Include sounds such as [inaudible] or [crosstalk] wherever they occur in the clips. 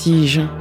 Vertige.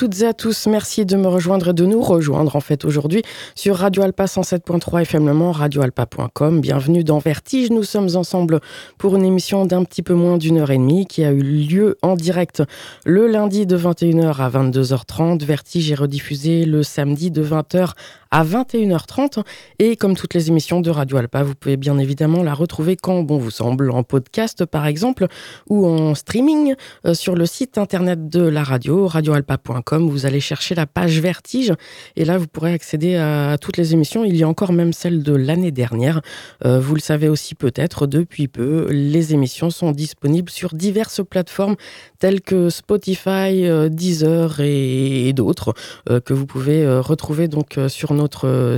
Toutes et à tous. Merci de me rejoindre et de nous rejoindre en fait aujourd'hui sur Radio Alpa 107.3 FM Le Mans, radioalpa.com. Bienvenue dans Vertige. Nous sommes ensemble pour une émission d'un petit peu moins d'une heure et demie qui a eu lieu en direct le lundi de 21h à 22h30. Vertige est rediffusé le samedi de 20h à 21h30. Et comme toutes les émissions de Radio Alpa, vous pouvez bien évidemment la retrouver quand bon vous semble, en podcast par exemple, ou en streaming euh, sur le site internet de la radio, radioalpa.com. Vous allez chercher la page Vertige et là vous pourrez accéder à, toutes les émissions. Il y a encore même celle de l'année dernière. Euh, vous le savez aussi peut-être, depuis peu, les émissions sont disponibles sur diverses plateformes telles que Spotify, euh, Deezer et, d'autres que vous pouvez retrouver donc sur notre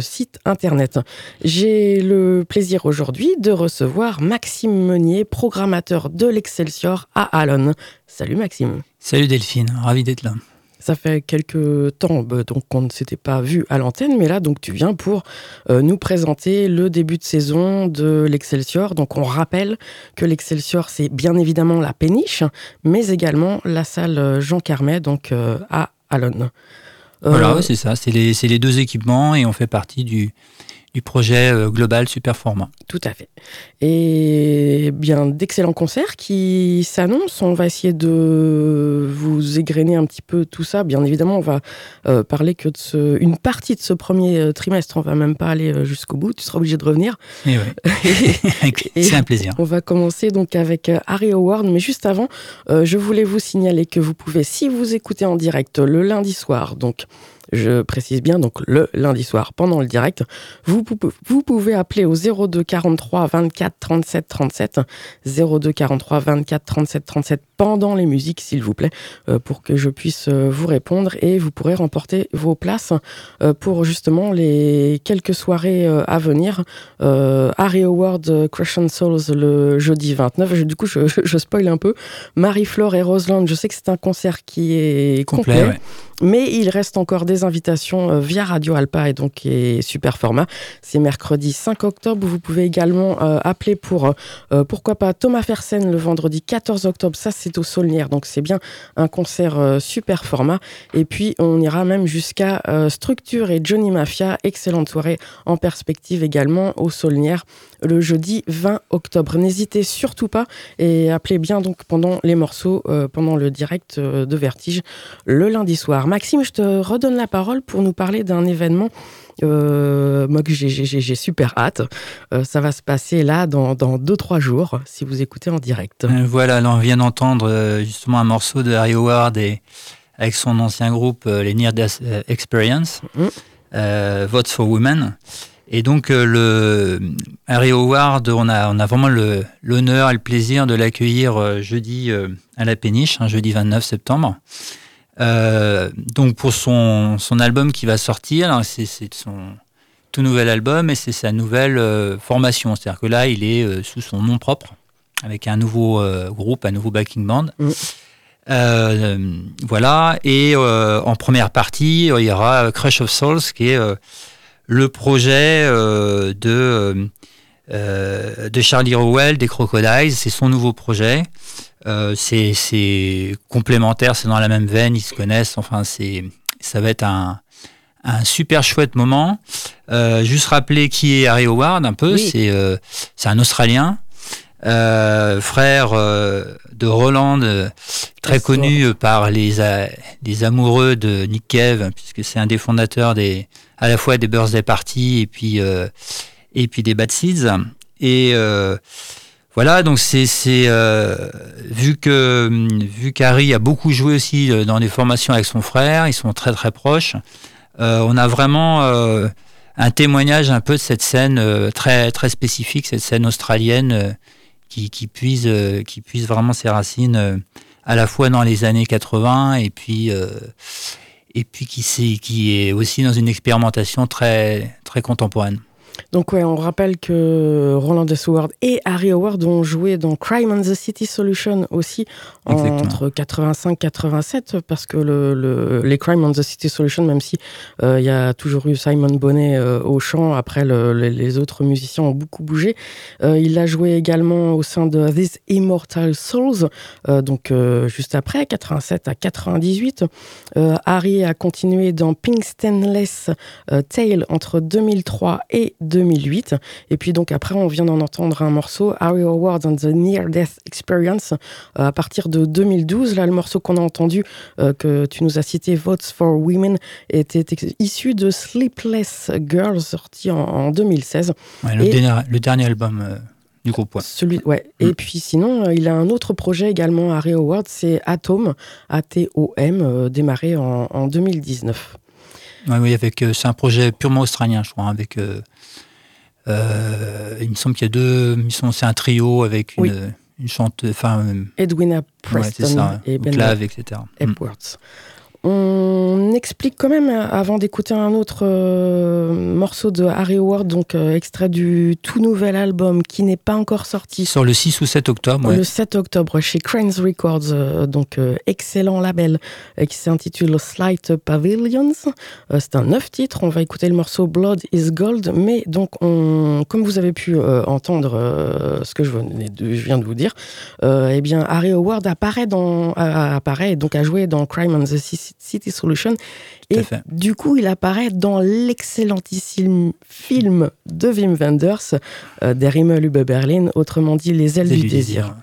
site internet. J'ai le plaisir aujourd'hui de recevoir Maxime Meunier, programmateur de l'Excelsior à Allen. Salut Maxime. Salut Delphine, ravi d'être là. Ça fait quelques temps bah, donc qu'on ne s'était pas vu à l'antenne, mais là donc tu viens pour euh, nous présenter le début de saison de l'Excelsior. Donc on rappelle que l'Excelsior c'est bien évidemment la péniche, mais également la salle euh, Jean Carmet donc euh, à Allen. Voilà, c'est ça, c'est les, les, deux équipements et on fait partie du, du projet euh, global Superforma. Tout à fait. Et bien d'excellents concerts qui s'annoncent. On va essayer de vous égrener un petit peu tout ça. Bien évidemment, on va euh, parler que de ce, une partie de ce premier euh, trimestre. On va même pas aller jusqu'au bout. Tu seras obligé de revenir. Eh [laughs] C'est un plaisir. On va commencer donc avec Harry Howard. Mais juste avant, je voulais vous signaler que vous pouvez, si vous écoutez en direct le lundi soir, donc je précise bien, donc le lundi soir pendant le direct, vous, vous pouvez appeler au 02 43 24 37 37, 02 43 24 37 37 pendant les musiques, s'il vous plaît, euh, pour que je puisse euh, vous répondre et vous pourrez remporter vos places euh, pour justement les quelques soirées à venir. Harry Howard, Crush Souls le jeudi 29. du coup, je, je, spoil un peu. Marie-Flore et Roseland, je sais que c'est un concert qui est complet. Mais il reste encore des invitations via Radio Alpa et donc super format. C'est mercredi 5 octobre. Vous pouvez également appeler pour pourquoi pas Thomas Fersen le vendredi 14 octobre. Ça, c'est au Saulnières, donc c'est bien un concert euh, super format. Et puis on ira même jusqu'à euh, Structure et Johnny Mafia, excellente soirée en perspective également au Saulnières le jeudi 20 octobre. N'hésitez surtout pas et appelez bien donc pendant les morceaux, euh, pendant le direct de Vertige le lundi soir. Maxime, je te redonne la parole pour nous parler d'un événement euh, moi, j'ai super hâte. Euh, ça va se passer là dans 2-3 jours, si vous écoutez en direct. Euh, voilà, là, on vient d'entendre justement un morceau de Harry Howard et, avec son ancien groupe, les Near Death Experience, mm. Votes for Women. Et donc, le Harry Howard, on a, on a vraiment l'honneur et le plaisir de l'accueillir jeudi à la péniche, un jeudi 29 septembre. Euh, donc pour son, son, album qui va sortir, c'est son tout nouvel album et c'est sa nouvelle euh, formation. C'est-à-dire que là, il est euh, sous son nom propre, avec un nouveau groupe, un nouveau backing band. Mm. voilà, et en première partie, il y aura Crush of Souls, qui est le projet de, de Charlie Rowell des Crocodiles. C'est son nouveau projet. Euh, c'est complémentaire, c'est dans la même veine, ils se connaissent. Enfin, c'est ça va être un, un super chouette moment. Euh, juste rappeler qui est Harry Howard un peu. C'est euh, c'est un Australien, frère de Roland, très connu par les les amoureux de Nick Cave, puisque c'est un des fondateurs des à la fois des birthday parties et puis et puis des Bad Seeds. Et voilà, donc c'est euh, vu que vu qu'Harry a beaucoup joué aussi euh, dans des formations avec son frère, ils sont très très proches. Euh, on a vraiment euh, un témoignage un peu de cette scène euh, très très spécifique, cette scène australienne qui, qui puise qui puise vraiment ses racines à la fois dans les années 80 et puis et puis qui, qui est aussi dans une expérimentation très très contemporaine. Donc ouais, on rappelle que Roland Howard et Harry Howard ont joué dans Crime on the City Solution aussi entre 85 87 parce que le, les Crime on the City Solution, même si euh, il y a toujours eu Simon Bonnet euh, au chant, après les autres musiciens ont beaucoup bougé. Euh, il a joué également au sein de These Immortal Souls, donc juste après 87 à 98. Harry a continué dans Pink Stainless Tale entre 2003 et 2008. Et puis donc après, on vient d'en entendre un morceau, Harry Howard and the Near Death Experience, euh, à partir de 2012. Là, le morceau qu'on a entendu, euh, que tu nous as cité, Votes for Women, était issu de Sleepless Girls, sorti en, 2016. le, dernier, album. Euh, du groupe, ouais. Celui, ouais. Et mm. puis sinon, il a un autre projet également, Harry Howard, c'est Atom, A-T-O-M, démarré en, en 2019. Oui, avec c'est un projet purement australien, je crois, avec euh, il me semble qu'il y a deux. C'est un trio avec une, une chanteuse. Edwina Preston et Ben Clave, etc. Epworth. On explique quand même, avant d'écouter un autre euh, morceau de Harry Howard, donc euh, extrait du tout nouvel album qui n'est pas encore sorti. Sur le 6 ou 7 octobre. Le 7 octobre chez Cranes Records, euh, donc excellent label qui s'intitule Slight Pavilions. C'est un neuf titre. On va écouter le morceau Blood is Gold, mais donc on, comme vous avez pu entendre ce que je, viens de vous dire, eh bien Harry Howard apparaît dans apparaît donc a joué dans Crime and the City Solution. Et du coup, il apparaît dans l'excellentissime film de Wim Wenders, euh, Der Himmel über Berlin, autrement dit Les ailes du, désir.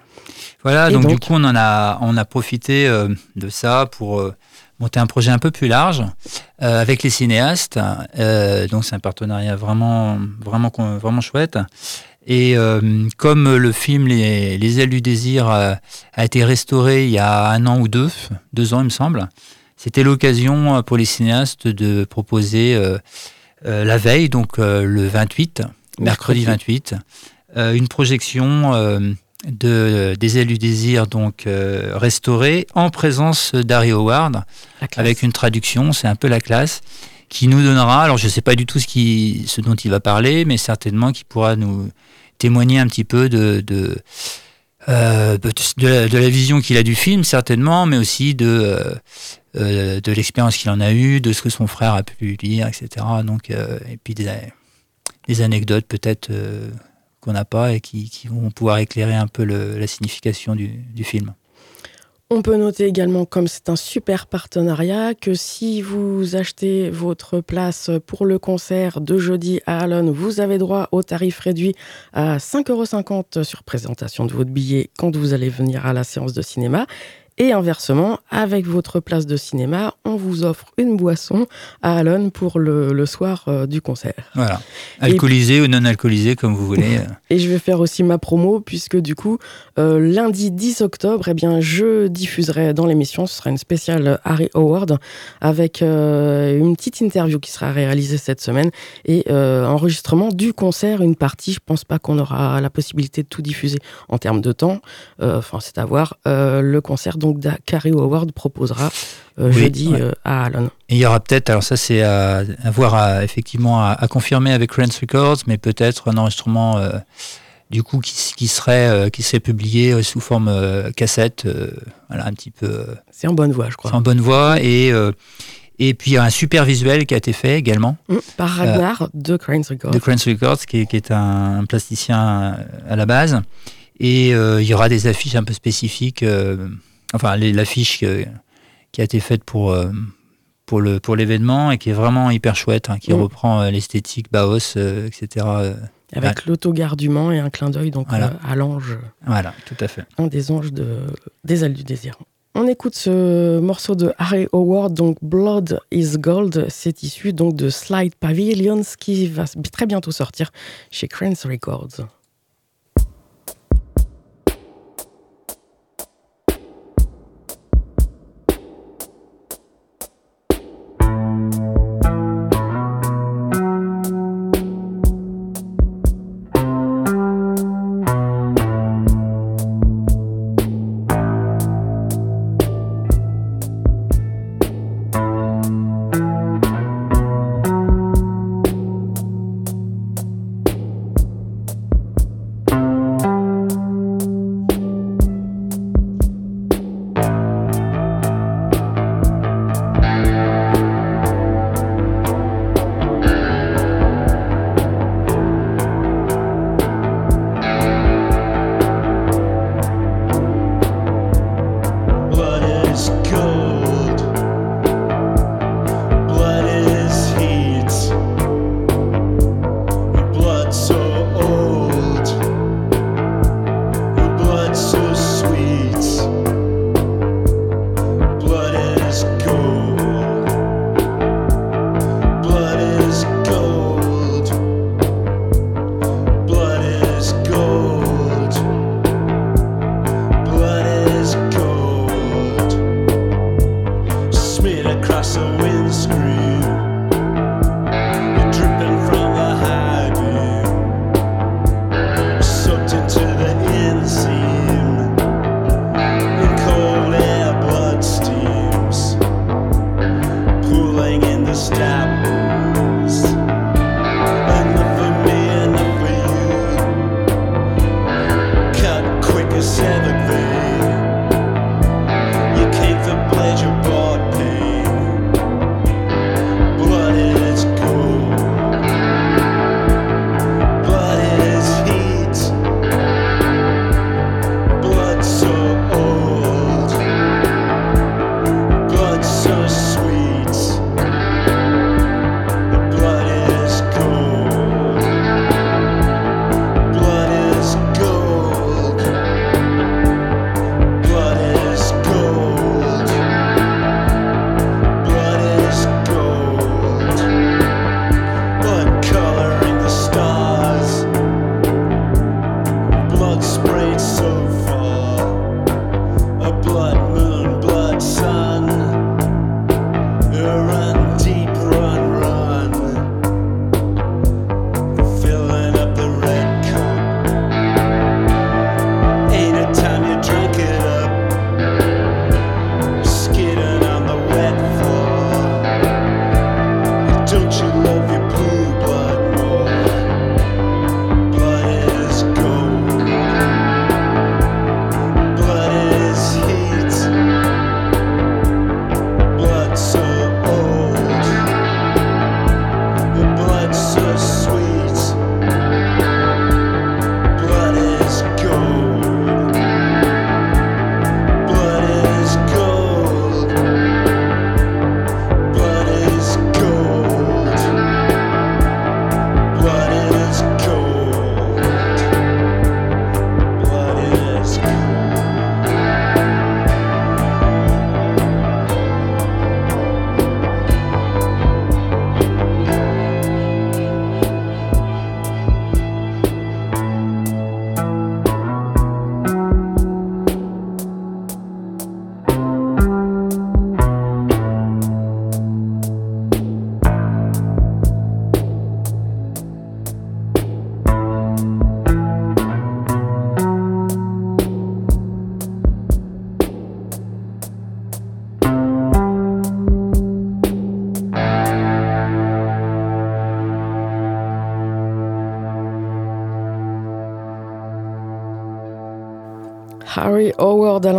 Voilà, donc, du coup, on, en a, on a profité euh, de ça pour euh, monter un projet un peu plus large euh, avec les cinéastes. donc, c'est un partenariat vraiment, vraiment, vraiment chouette. Et comme le film Les, les ailes du désir a été restauré il y a un an ou deux, deux ans il me semble, c'était l'occasion euh, pour les cinéastes de proposer euh, euh, la veille, donc le 28, mercredi. 28, une projection de des ailes du désir donc restaurée en présence d'Harry Howard. Avec une traduction, c'est un peu la classe qui nous donnera, alors je ne sais pas du tout ce, qui, ce dont il va parler, mais certainement qui pourra nous témoigner un petit peu de, de, de, la, vision qu'il a du film, certainement, mais aussi de, euh, de l'expérience qu'il en a eue, de ce que son frère a pu lire, etc. Donc, euh, et puis des, anecdotes peut-être euh, qu'on n'a pas et qui, vont pouvoir éclairer un peu la signification du, film. On peut noter également, comme c'est un super partenariat, que si vous achetez votre place pour le concert de jeudi à Allen, vous avez droit au tarif réduit à 5,50 euros sur présentation de votre billet quand vous allez venir à la séance de cinéma. Et inversement, avec votre place de cinéma, on vous offre une boisson à Allen pour le, soir euh, du concert. Voilà. Alcoolisé ou non alcoolisé, comme vous voulez. [laughs] Et je vais faire aussi ma promo, puisque du coup, euh, lundi 10 octobre, eh bien, je diffuserai dans l'émission, ce sera une spéciale Harry Howard, avec euh, une petite interview qui sera réalisée cette semaine, et enregistrement du concert, une partie. Je pense pas qu'on aura la possibilité de tout diffuser en termes de temps. Enfin, c'est à voir. le concert, donc Carrie Howard proposera euh, jeudi euh, à Allen. Et il y aura peut-être, alors ça c'est à, voir effectivement à, confirmer avec Rance Records, mais peut-être un enregistrement euh, du coup qui, serait qui serait publié sous forme cassette, voilà un petit peu. c'est en bonne voie, je crois. C'est en bonne voie et et puis un super visuel qui a été fait également. Mmh, par Ragnar de Cranes Records. De Cranes Records, qui est, un, plasticien à la base. Et il y aura des affiches un peu spécifiques enfin l'affiche qui a été faite pour euh, pour le pour l'événement et qui est vraiment hyper chouette, hein, qui mm. reprend euh, l'esthétique Baos, euh, etc. Avec l'autogare du Mans et un clin d'œil donc à l'ange. Voilà, tout à fait. Un des anges de, des ailes du désir. On écoute ce morceau de Harry Howard, donc Blood is Gold. C'est issu donc de Slide Pavilions qui va très bientôt sortir chez Cranes Records.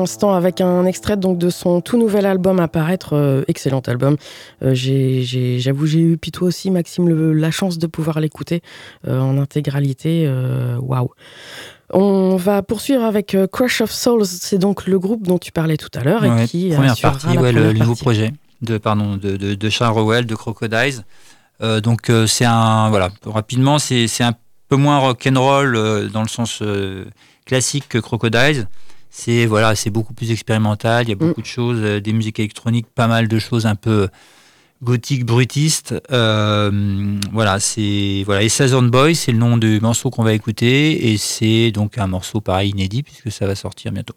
L'instant avec un extrait donc de son tout nouvel album à paraître, euh, excellent album. Euh, j'avoue, j'ai eu, puis toi aussi, Maxime, la chance de pouvoir l'écouter euh, en intégralité. Waouh! On va poursuivre avec Crush of Souls, c'est donc le groupe dont tu parlais tout à l'heure et qui première partie, ouais, le nouveau projet de pardon de, de, de Charles Rowell de Crocodiles. donc c'est un voilà rapidement c'est un peu moins rock and roll dans le sens classique que Crocodiles c'est voilà, c'est beaucoup plus expérimental. Il y a beaucoup mm. de choses, euh, des musiques électroniques, pas mal de choses un peu gothique brutiste. Euh, voilà, c'est voilà. Et Southern Boy, c'est le nom du morceau qu'on va écouter, et c'est donc un morceau pareil inédit puisque ça va sortir bientôt.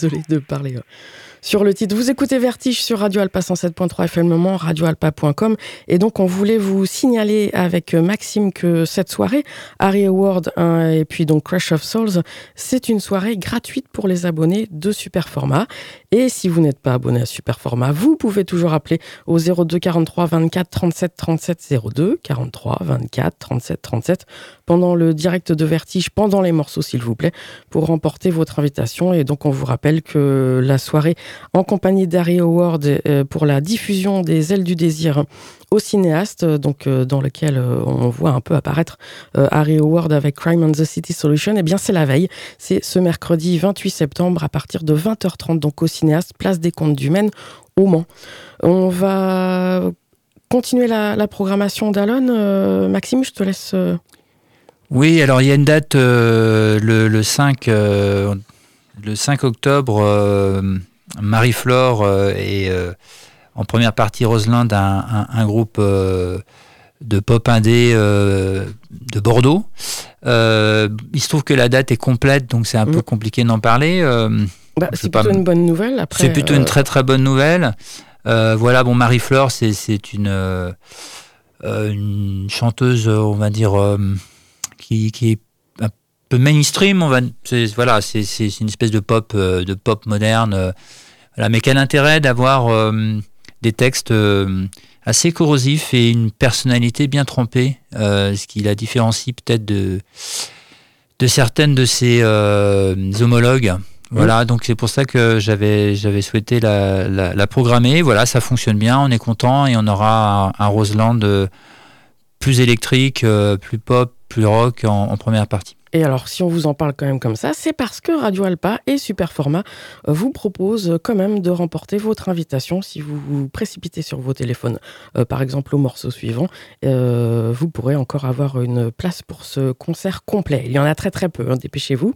Désolé de parler euh, sur le titre. Vous écoutez Vertige sur Radio Alpa 107.3 FM radioalpa.com. Et donc, on voulait vous signaler avec Maxime que cette soirée, Harry Award et puis donc Crash of Souls, c'est une soirée gratuite pour les abonnés de Superformat. Et si vous n'êtes pas abonné à Superformat, vous pouvez toujours appeler au 02 43 24 37 37 02 43 24 37 37 pendant le direct de Vertige, pendant les morceaux s'il vous plaît, pour remporter votre invitation. Et donc on vous rappelle que la soirée en compagnie d'Harry Howard euh, pour la diffusion des ailes du désir au cinéaste, donc euh, dans lequel euh, on voit un peu apparaître Harry Howard avec Crime and the City Solution, et eh bien c'est la veille, c'est ce mercredi 28 septembre à partir de 20h30, donc au cinéaste, place des Comptes du Maine, au Mans. On va continuer la, programmation d'Alon. Maxime, je te laisse. Oui, alors il y a une date le, 5, le 5 octobre Marie-Flore euh, et euh, en première partie Rosalind, un, un, groupe euh, de pop indé de Bordeaux. il se trouve que la date est complète, donc c'est un peu mm. compliqué d'en parler. Bah, c'est plutôt une bonne nouvelle. C'est plutôt une très très bonne nouvelle. voilà, bon, Marie-Flore, c'est une, une chanteuse, on va dire, qui, qui est un peu mainstream. On va, voilà, c'est une espèce de pop, de pop moderne mais quel intérêt d'avoir euh, des textes euh, assez corrosifs et une personnalité bien trempée, euh, ce qui la différencie peut-être de, de certaines de ses homologues. Voilà, donc c'est pour ça que j'avais j'avais souhaité la, programmer. Voilà, ça fonctionne bien, on est content et on aura un, Roseland plus électrique, plus pop, plus rock en première partie. Et alors, si on vous en parle quand même comme ça, c'est parce que Radio Alpa et Superformat euh, vous proposent quand même de remporter votre invitation. Si vous vous précipitez sur vos téléphones, euh, par exemple au morceau suivant, euh, vous pourrez encore avoir une place pour ce concert complet. Il y en a très très peu, hein, dépêchez-vous.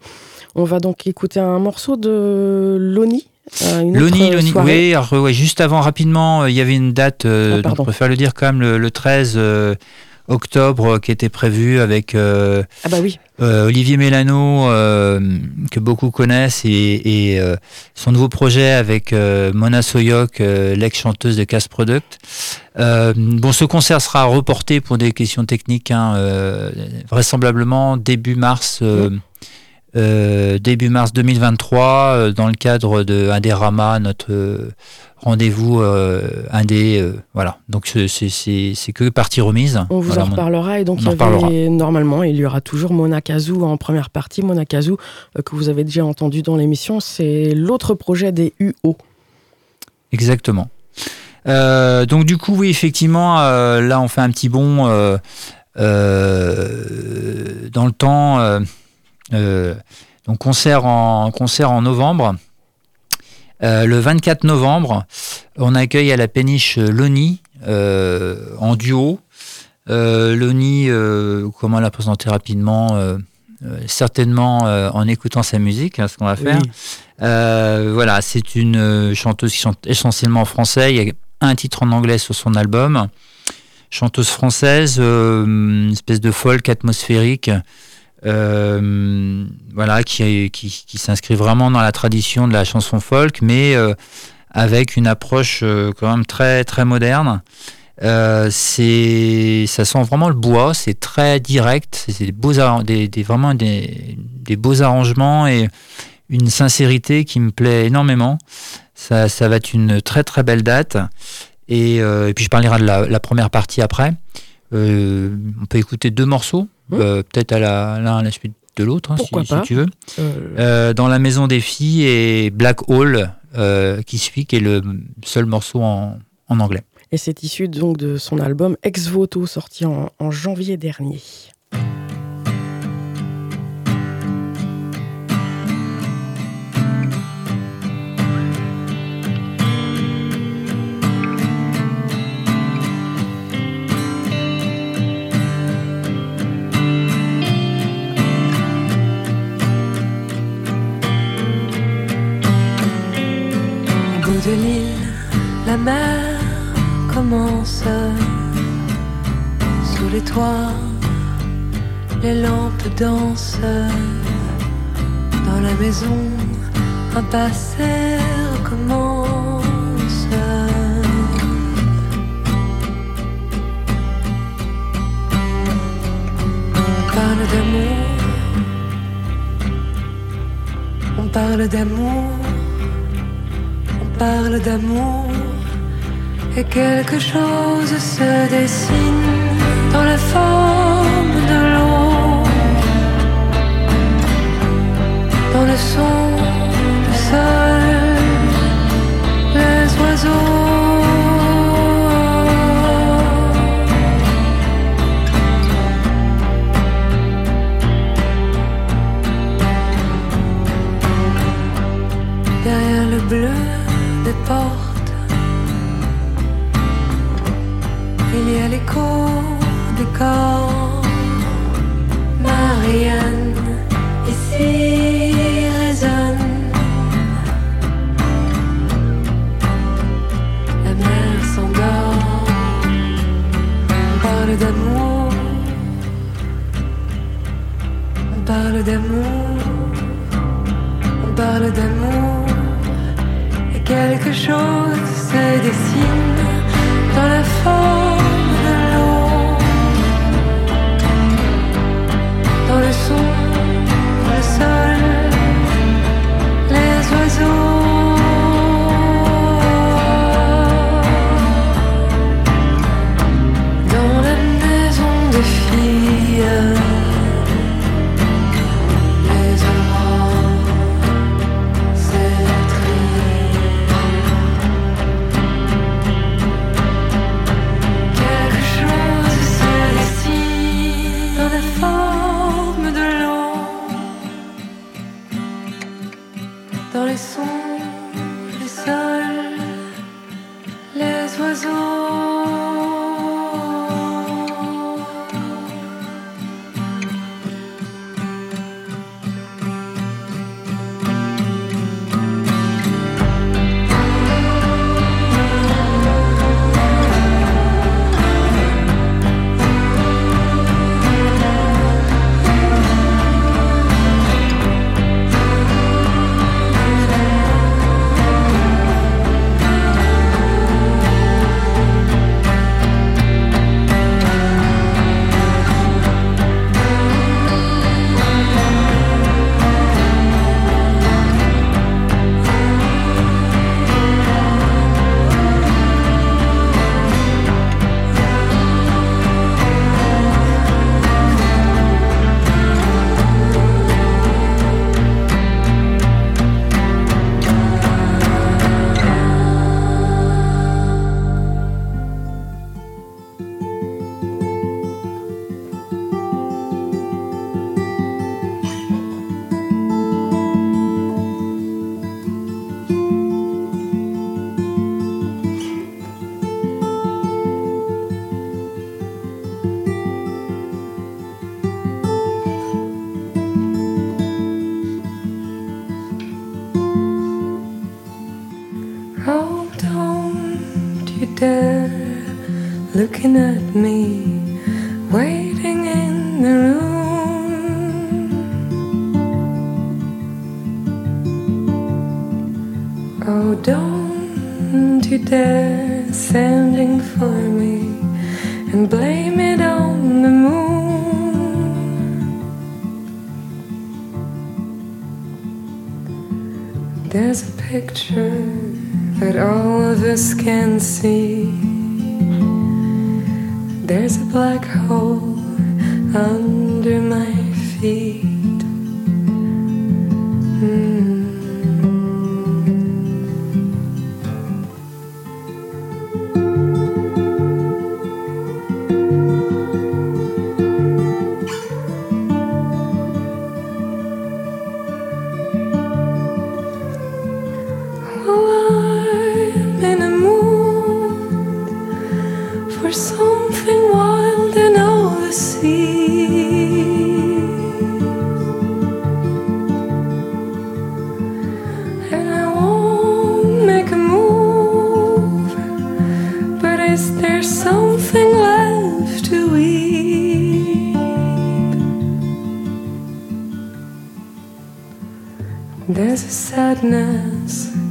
On va donc écouter un morceau de Loni, Loni, Loni, oui, juste avant, rapidement, il y avait une date, ah, donc on préfère le dire quand même, le, le 13 octobre qui était prévu avec euh, ah bah oui. Euh, Olivier Mélano, euh, que beaucoup connaissent, et, son nouveau projet avec Mona Soyok, l'ex-chanteuse de Cast Product. bon, ce concert sera reporté pour des questions techniques, hein, vraisemblablement début mars. Début mars 2023 dans le cadre de Indérama, notre rendez-vous euh, indé, euh, voilà. Donc c'est que partie remise. On vous en reparlera et donc il normalement il y aura toujours Mona Kazoo en première partie. Mona Kazoo euh, que vous avez déjà entendu dans l'émission, c'est l'autre projet des UO. Exactement. donc du coup oui effectivement là on fait un petit bond dans le temps. Donc concert en concert en novembre. Euh, le 24 novembre, on accueille à la péniche Loni euh, en duo. Euh, Loni, comment la présenter rapidement certainement en écoutant sa musique, hein, ce qu'on va faire. voilà, c'est une chanteuse qui chante essentiellement en français. Il y a un titre en anglais sur son album. Chanteuse française, une espèce de folk atmosphérique euh, voilà, qui, qui, s'inscrit vraiment dans la tradition de la chanson folk, mais euh, avec une approche euh, quand même très très moderne. c'est, ça sent vraiment le bois, c'est très direct, c'est des beaux, des, vraiment des, des, beaux arrangements et une sincérité qui me plaît énormément. Ça, ça va être une très très belle date. Et, puis je parlerai de la première partie après. On peut écouter deux morceaux. Mmh. Euh, peut-être à l'un à la suite de l'autre, hein, si, tu veux. Euh, euh, dans la maison des filles et Black Hole qui suit, qui est le seul morceau en, anglais. Et c'est issu donc de son album Ex Voto sorti en janvier dernier. Commence. Sous les toits les lampes dansent. Dans la maison, un passé recommence. On parle d'amour, on parle d'amour, parle d'amour, et quelque chose se dessine dans la forme de l'eau, dans le son du sol, les oiseaux. Derrière le bleu des portes, il y a l'écho des corps. Marianne ici résonne. La mer s'endort. On parle d'amour. On parle d'amour. On parle d'amour. Quelque chose se dessine dans la forme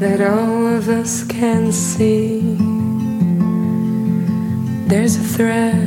that all of us can see. There's a thread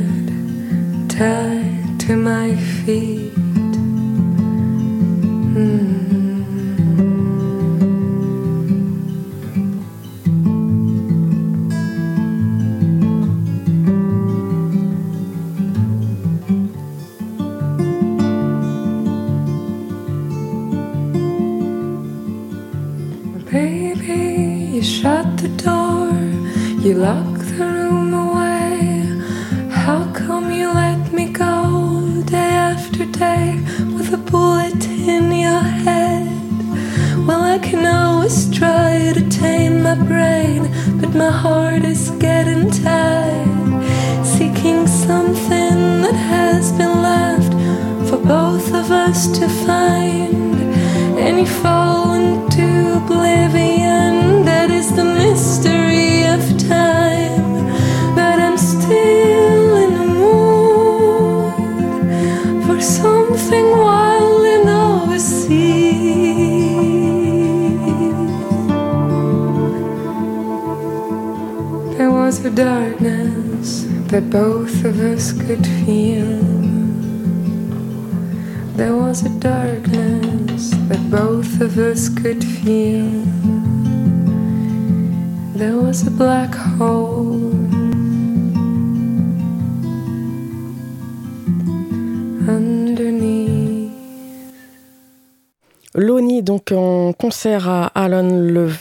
le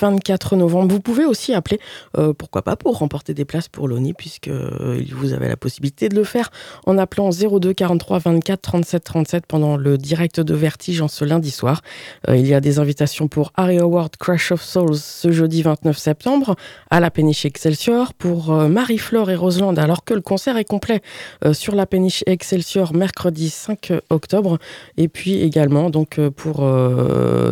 24 novembre. Vous pouvez aussi appeler, euh, pourquoi pas, pour remporter des places pour Loni, puisque euh, vous avez la possibilité de le faire en appelant 02 43 24 37 37 pendant le direct de Vertige en ce lundi soir. Euh, il y a des invitations pour Harry Award Crash of Souls ce jeudi 29 septembre à la péniche Excelsior, pour Marie-Flore et Roseland, alors que le concert est complet sur la péniche Excelsior mercredi 5 octobre, et puis également donc pour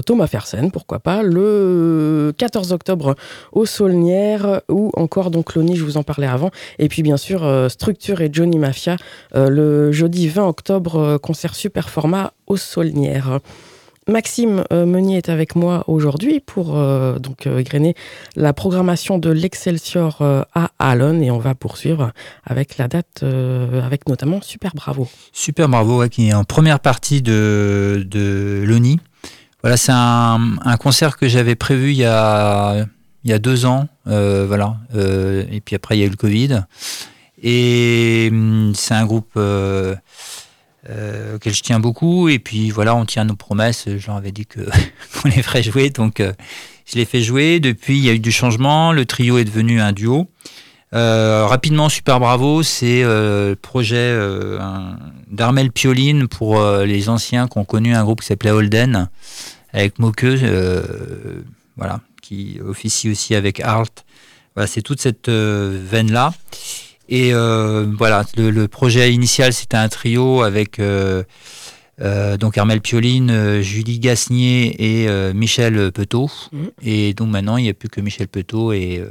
Thomas Fersen, pourquoi pas, le 14 octobre au Saulnières, ou encore donc Loni, je vous en parlais avant, et puis bien sûr euh, Structure et Johnny Mafia euh, le jeudi 20 octobre, concert super format au Saulnières. Maxime euh, Meunier est avec moi aujourd'hui pour euh, donc euh, grainer la programmation de l'Excelsior à Allen et on va poursuivre avec la date, avec notamment Super Bravo. Super Bravo, qui est en première partie de, de l'ONI. Voilà, c'est un, concert que j'avais prévu il y a, deux ans, voilà, et puis après il y a eu le Covid. Et hum, c'est un groupe euh, auquel je tiens beaucoup. Et puis voilà, on tient nos promesses. Je avais dit que [laughs] qu'on les ferait jouer, donc euh, je les fais jouer. Depuis, il y a eu du changement. Le trio est devenu un duo. Euh, rapidement, Super Bravo, c'est euh, le projet d'Armel Pioline pour les anciens qui ont connu un groupe qui s'appelait Holden, avec Moqueux, voilà, qui officie aussi avec Art. Voilà, c'est toute cette veine-là. Et euh, voilà, le, projet initial, c'était un trio avec euh, euh, donc Armel Pioline, Julie Gasnier et Michel Petot. Mhm. Et donc maintenant, il n'y a plus que Michel Petot et,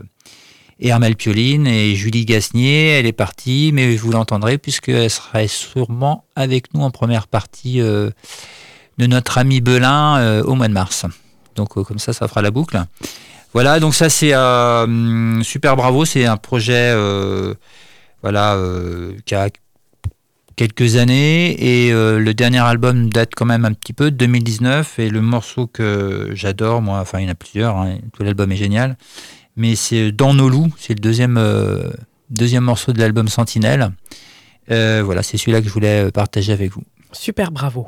et Armel Pioline. Et Julie Gasnier, elle est partie, mais vous l'entendrez puisqu'elle sera sûrement avec nous en première partie de notre ami Belin au mois de mars. Donc comme ça, ça fera la boucle. Voilà, donc ça c'est super bravo, c'est un projet voilà, euh, qui a quelques années et euh, le dernier album date quand même un petit peu de 2019 et le morceau que j'adore moi enfin il y en a plusieurs hein, tout l'album est génial mais c'est Dans nos loups c'est le deuxième euh, morceau de l'album Sentinelle. Voilà c'est celui-là que je voulais partager avec vous. Super bravo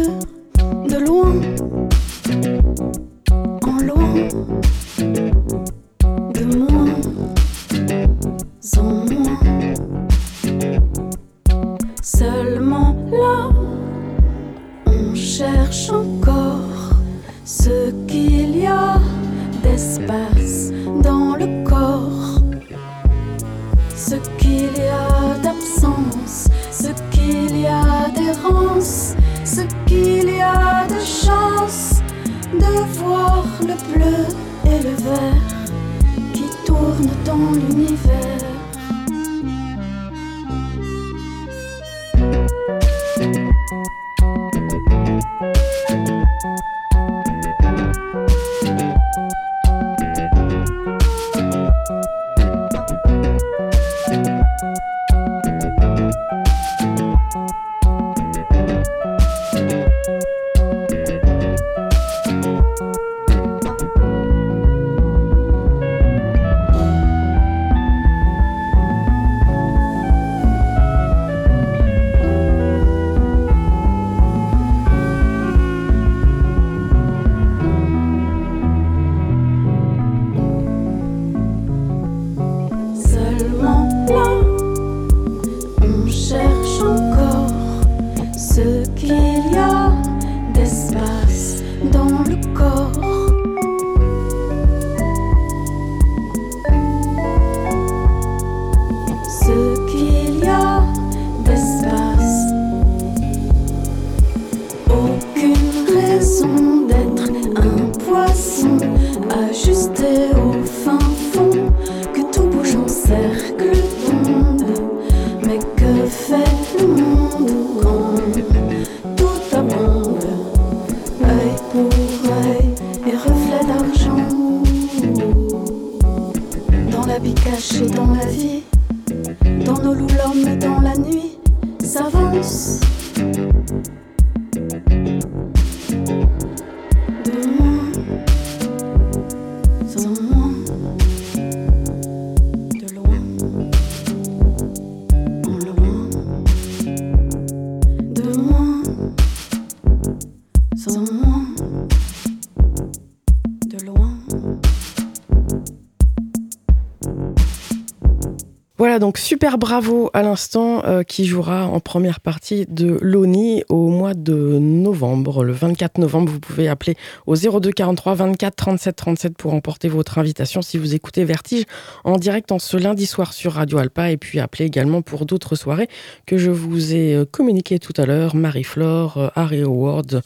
donc super bravo à l'instant euh, qui jouera en première partie de l'ONI au mois de novembre. Le 24 novembre, vous pouvez appeler au 02 43 24 37 37 pour emporter votre invitation si vous écoutez Vertige en direct en ce lundi soir sur Radio Alpa et puis appeler également pour d'autres soirées que je vous ai euh, communiquées tout à l'heure, Marie-Flore, euh, Harry Howard,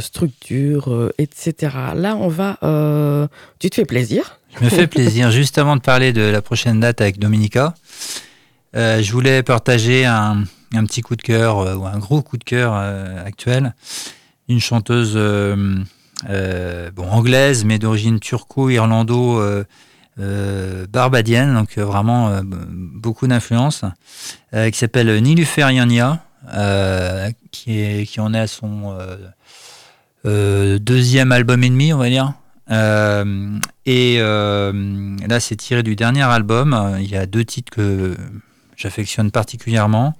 Structure, etc. Là, on va... tu te fais plaisir me fais plaisir. Juste avant de parler de la prochaine date avec Dominica, euh, je voulais partager un, petit coup de cœur euh, ou un gros coup de cœur euh, actuel. Une chanteuse bon, anglaise, mais d'origine turco-irlando-barbadienne, donc vraiment beaucoup d'influence, qui s'appelle Nilufer Yania, qui, qui en est à son deuxième album et demi, on va dire. Euh, et euh, là, c'est tiré du dernier album. Il y a deux titres que j'affectionne particulièrement.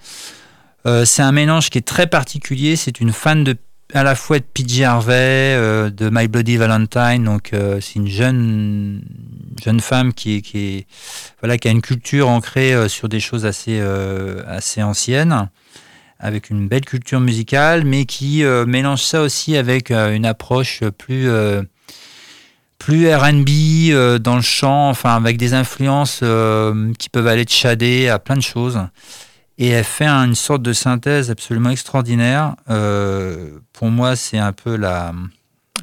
Euh, c'est un mélange qui est très particulier. C'est une fan de à la fois de PJ Harvey, de My Bloody Valentine. Donc, c'est une jeune jeune femme qui, qui, voilà, qui a une culture ancrée sur des choses assez assez anciennes avec une belle culture musicale, mais qui mélange ça aussi avec une approche plus plus RB euh, dans le chant, enfin avec des influences euh, qui peuvent aller de Shadé à plein de choses. Et elle fait une sorte de synthèse absolument extraordinaire. Euh, pour moi, c'est un peu la,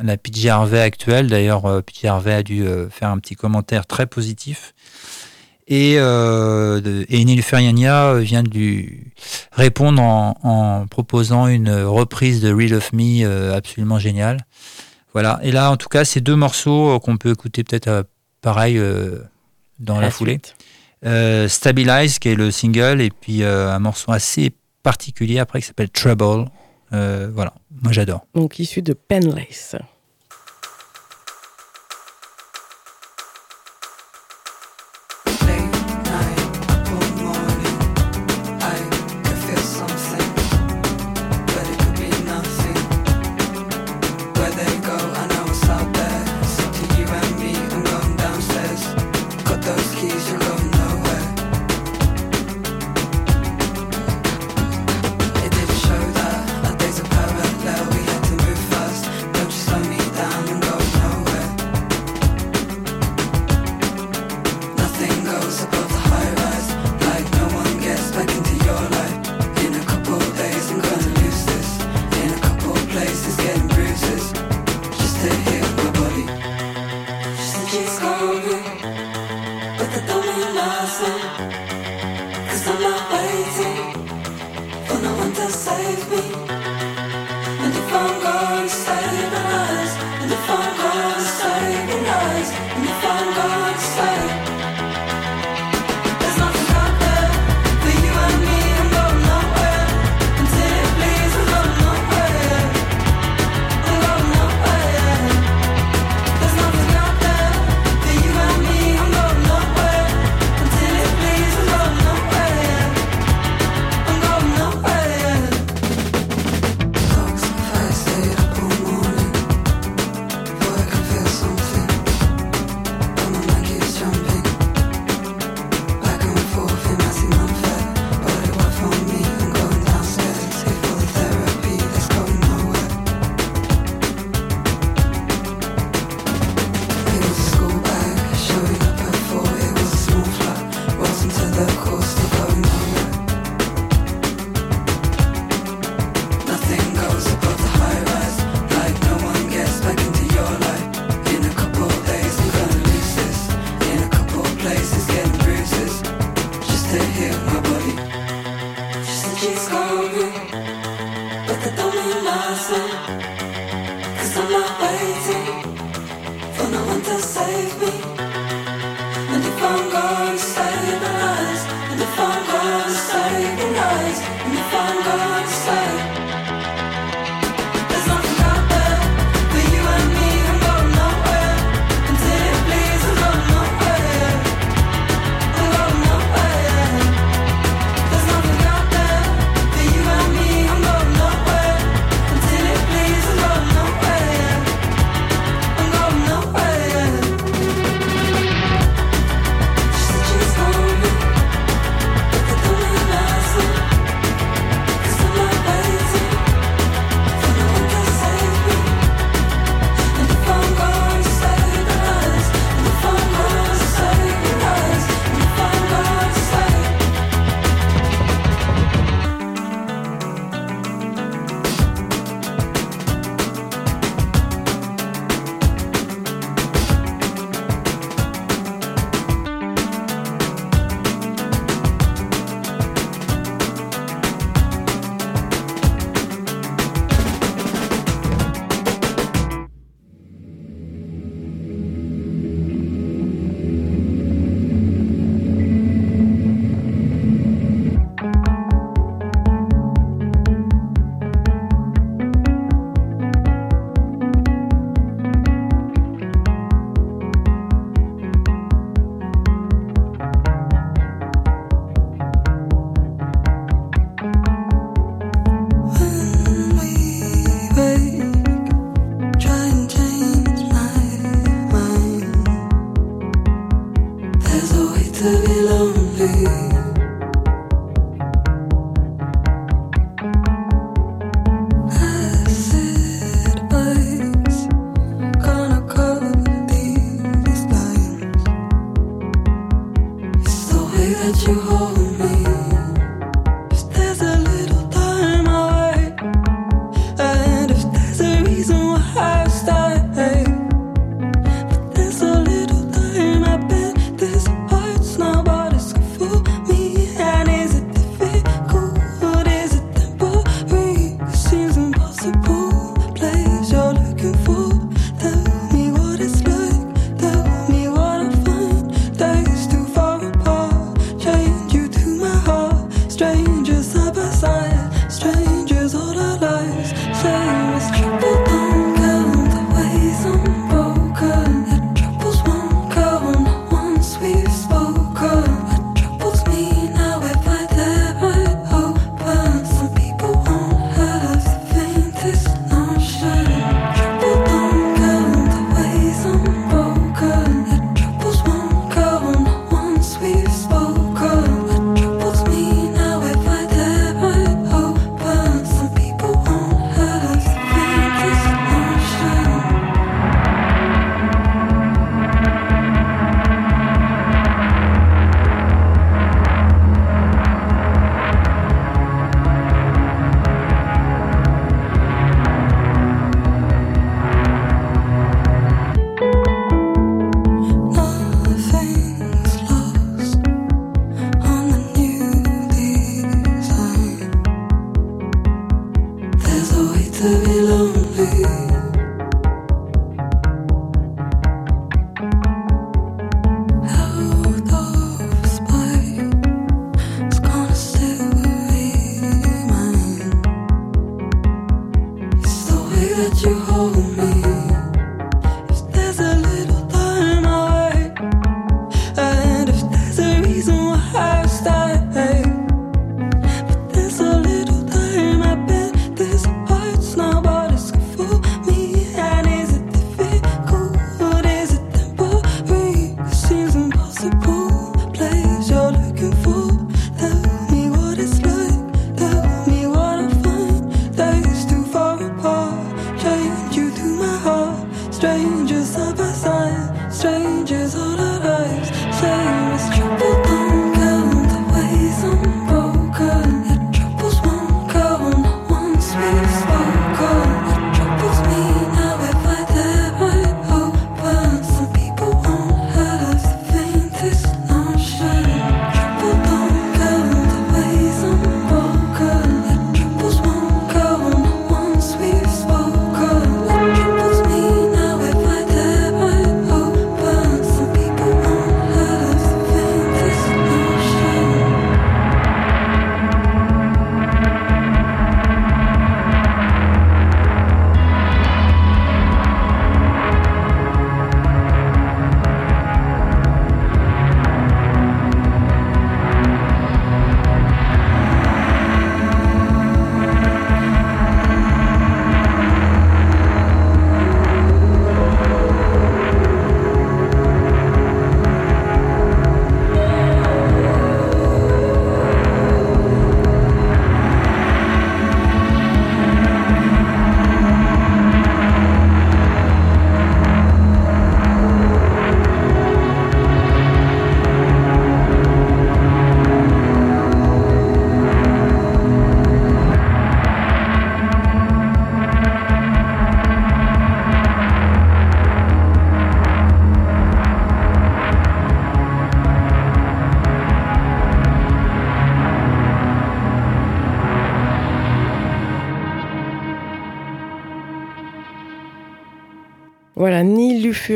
la PJ Harvey actuelle. D'ailleurs, PJ Harvey a dû faire un petit commentaire très positif. Et, euh, et vient de lui répondre en, en, proposant une reprise de Real of Me absolument géniale. Voilà. Et là, en tout cas, c'est deux morceaux euh, qu'on peut écouter peut-être euh, pareil euh, dans la, foulée. Stabilize, qui est le single, et puis un morceau assez particulier après qui s'appelle Trouble. voilà, moi j'adore. Donc issu de Penlace.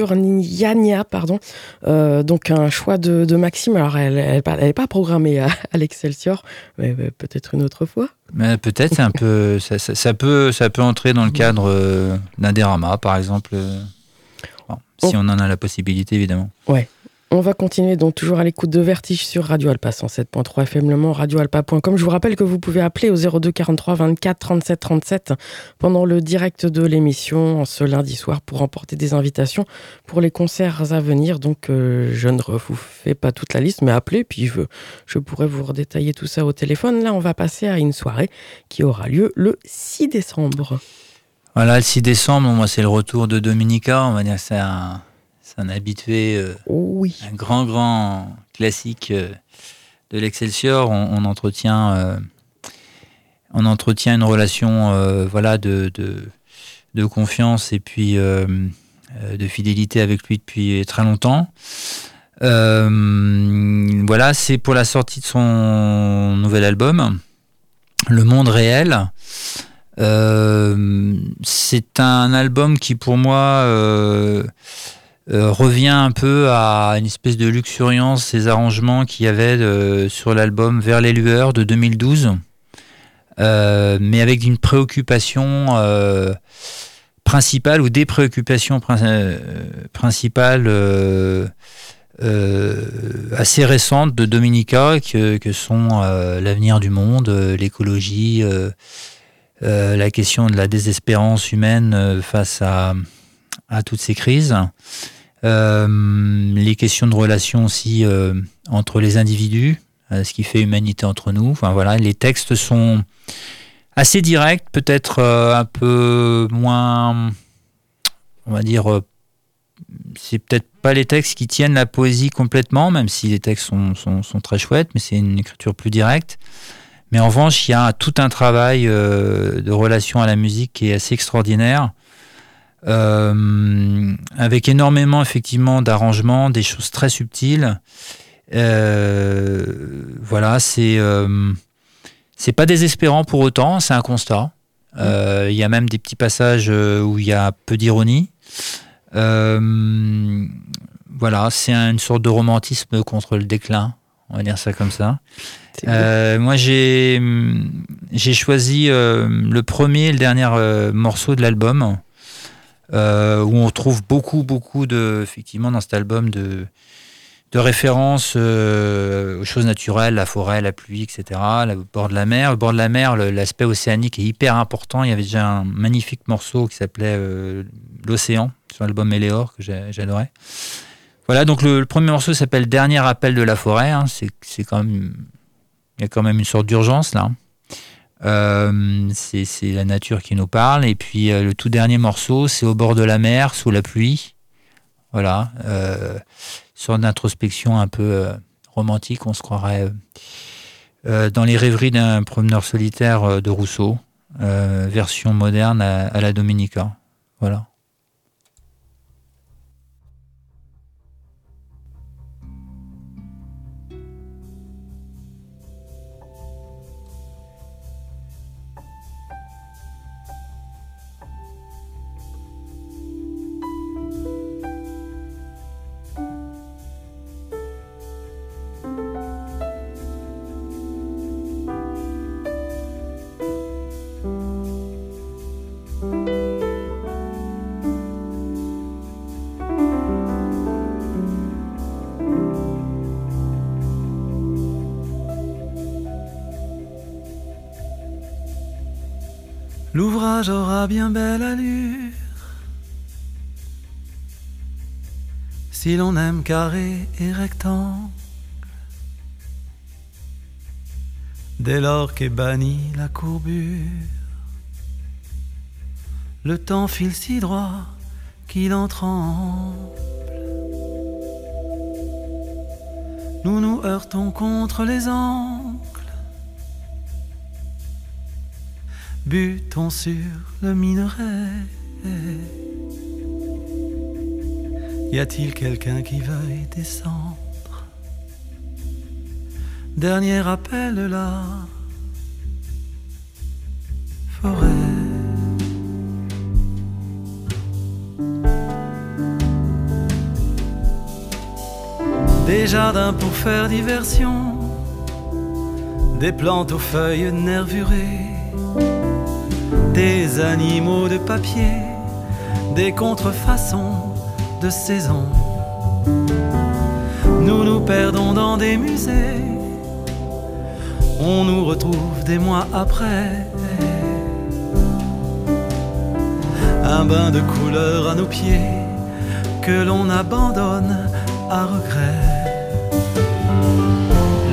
Yania, pardon. Euh, donc un choix de, Maxime. Alors elle n'est pas programmée à, l'Excelsior, mais peut-être une autre fois. Mais peut-être un peu ça, peut ça peut entrer dans le cadre euh, d'un dérama par exemple. Si on en a la possibilité évidemment. Ouais. On va continuer donc toujours à l'écoute de Vertige sur Radio Alpa 107.3 FM Le Mans, radioalpa.com. Je vous rappelle que vous pouvez appeler au 02 43 24 37 37 pendant le direct de l'émission ce lundi soir pour remporter des invitations pour les concerts à venir. Donc euh, je ne vous fais pas toute la liste, mais appelez, puis je, je pourrais vous redétailler tout ça au téléphone. Là, on va passer à une soirée qui aura lieu le 6 décembre. Voilà, le 6 décembre, moi c'est le retour de Dominica, on va dire c'est un un habitué, euh, oh oui. un grand, grand classique euh, de l'Excelsior. On, entretient, euh, on entretient une relation voilà, de, de, confiance et puis de fidélité avec lui depuis très longtemps. voilà, c'est pour la sortie de son nouvel album, Le Monde réel. c'est un album qui pour moi euh, revient un peu à une espèce de luxuriance, ces arrangements qu'il y avait euh, sur l'album Vers les lueurs de 2012, euh, mais avec une préoccupation principale ou des préoccupations principales assez récentes de Dominica, que, que sont l'avenir du monde, l'écologie, la question de la désespérance humaine face à, à toutes ces crises. Euh, les questions de relations aussi euh, entre les individus, euh, ce qui fait humanité entre nous. Enfin voilà, les textes sont assez directs, peut-être un peu moins, on va dire, c'est peut-être pas les textes qui tiennent la poésie complètement, même si les textes sont, sont, sont très chouettes, mais c'est une écriture plus directe. Mais en revanche, il y a tout un travail de relation à la musique qui est assez extraordinaire. Euh, avec énormément effectivement d'arrangements, des choses très subtiles. Euh, voilà, c'est euh, c'est pas désespérant pour autant, c'est un constat. Il y a même des petits passages où il y a peu d'ironie. voilà, c'est une sorte de romantisme contre le déclin, on va dire ça comme ça. moi, j'ai j'ai choisi le premier et le dernier morceau de l'album. Euh, où on trouve beaucoup, beaucoup de, effectivement, dans cet album de, de références euh, aux choses naturelles, la forêt, la pluie, etc., le bord de la mer. Le bord de la mer, l'aspect océanique est hyper important. Il y avait déjà un magnifique morceau qui s'appelait euh, L'océan sur l'album Méléor que j'adorais. Voilà, donc le, premier morceau s'appelle Dernier appel de la forêt. Hein. C'est quand même, il y a quand même une sorte d'urgence là. Euh, c'est la nature qui nous parle. Et puis euh, le tout dernier morceau, c'est au bord de la mer, sous la pluie. Voilà, euh, sorte d'introspection un peu euh, romantique, on se croirait dans les rêveries d'un promeneur solitaire de Rousseau, version moderne à, la Dominica. Voilà. Aura bien belle allure. Si l'on aime carré et rectangle, dès lors qu'est bannie la courbure, le temps file si droit qu'il en tremble. Nous nous heurtons contre les angles butons sur le minerai. Y a-t-il quelqu'un qui veuille descendre? Dernier appel là, forêt. Des jardins pour faire diversion, des plantes aux feuilles nervurées des animaux de papier, des contrefaçons de saison. perdons dans des musées. On nous retrouve des mois après. Un bain de couleur à nos pieds que l'on abandonne à regret.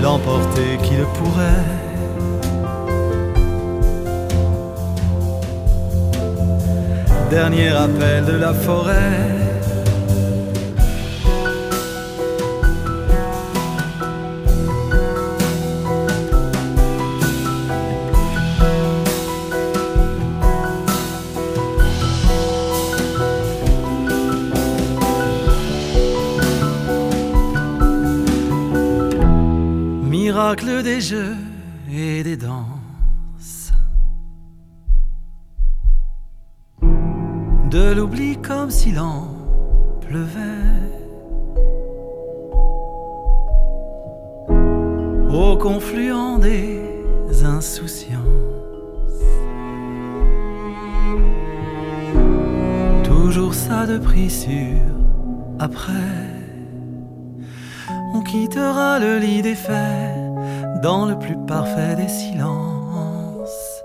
L'emporter qui le pourrait. Dernier appel de la forêt. miracle des jeux des silences.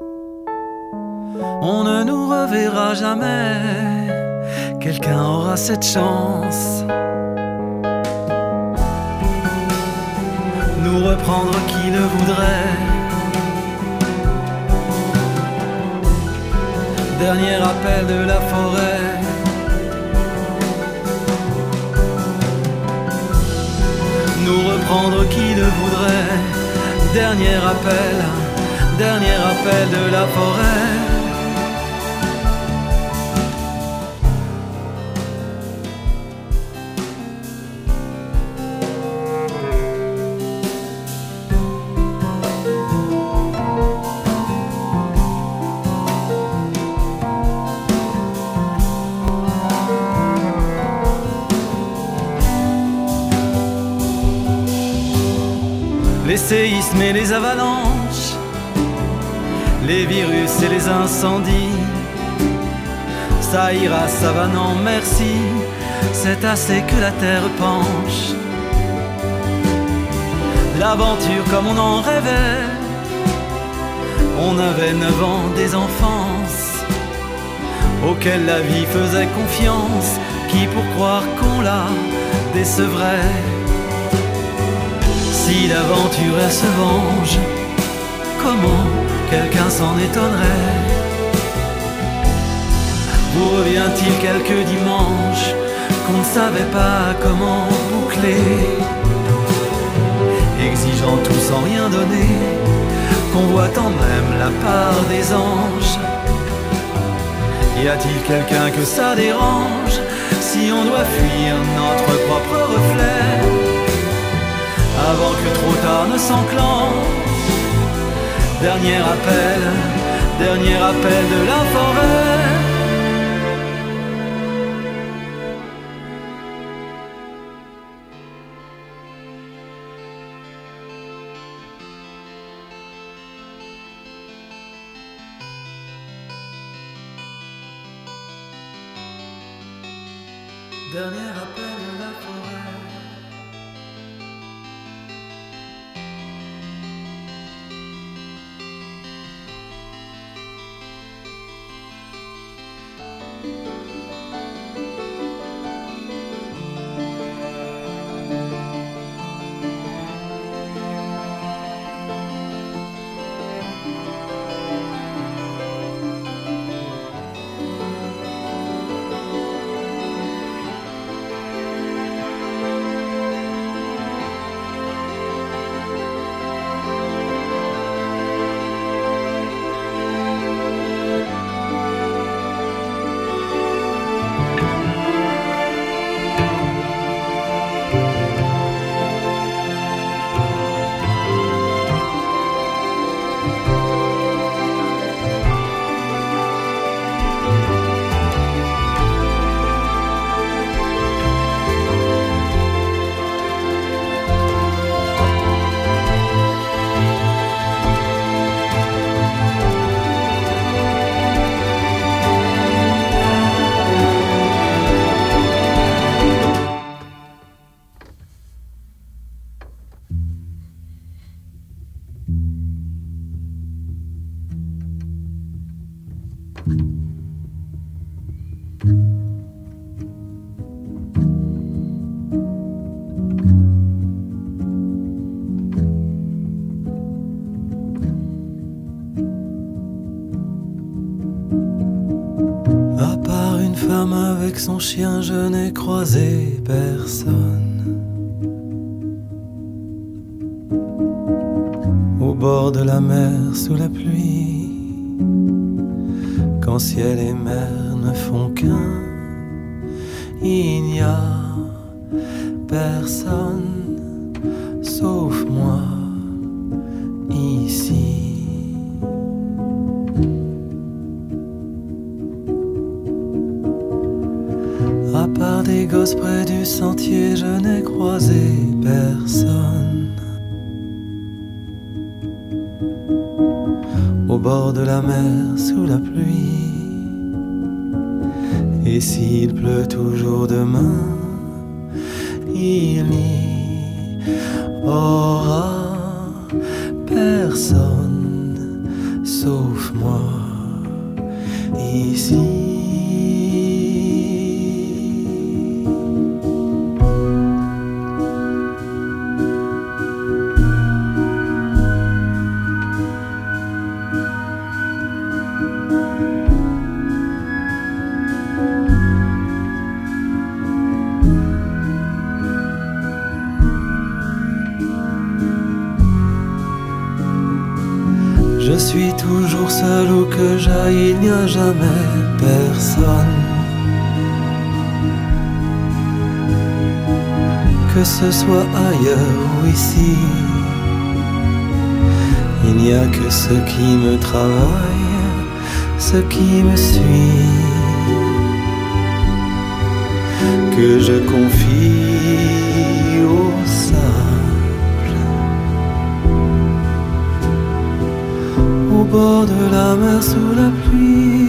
On ne nous reverra jamais, quelqu'un aura cette chance. Nous reprendre qui le voudrait. Dernier appel de la forêt. Nous reprendre qui le voudrait Dernier appel, dernier appel de la forêt. Séismes et les avalanches, les virus et les incendies. Ça ira, ça va, non, merci, c'est assez que la terre penche. L'aventure comme on en rêvait, on avait neuf ans des enfances, auxquelles la vie faisait confiance, qui pour croire qu'on la décevrait? Si l'aventure elle se venge, comment quelqu'un s'en étonnerait? Vous revient-il quelques dimanches qu'on ne savait pas comment boucler? Exigeant tout sans rien donner, qu'on voit en même la part des anges. Y a-t-il quelqu'un que ça dérange si on doit fuir notre propre reflet? Avant que trop tard ne s'enclenche. Dernier appel, dernier appel de la forêt. Je n'ai croisé personne. Au bord de la mer, sous la pluie, quand ciel et mer ne font qu'un, Que ce soit ailleurs ou ici, il n'y a que ce qui me travaille, ce qui me suit, que je confie au bord de la mer sous la pluie.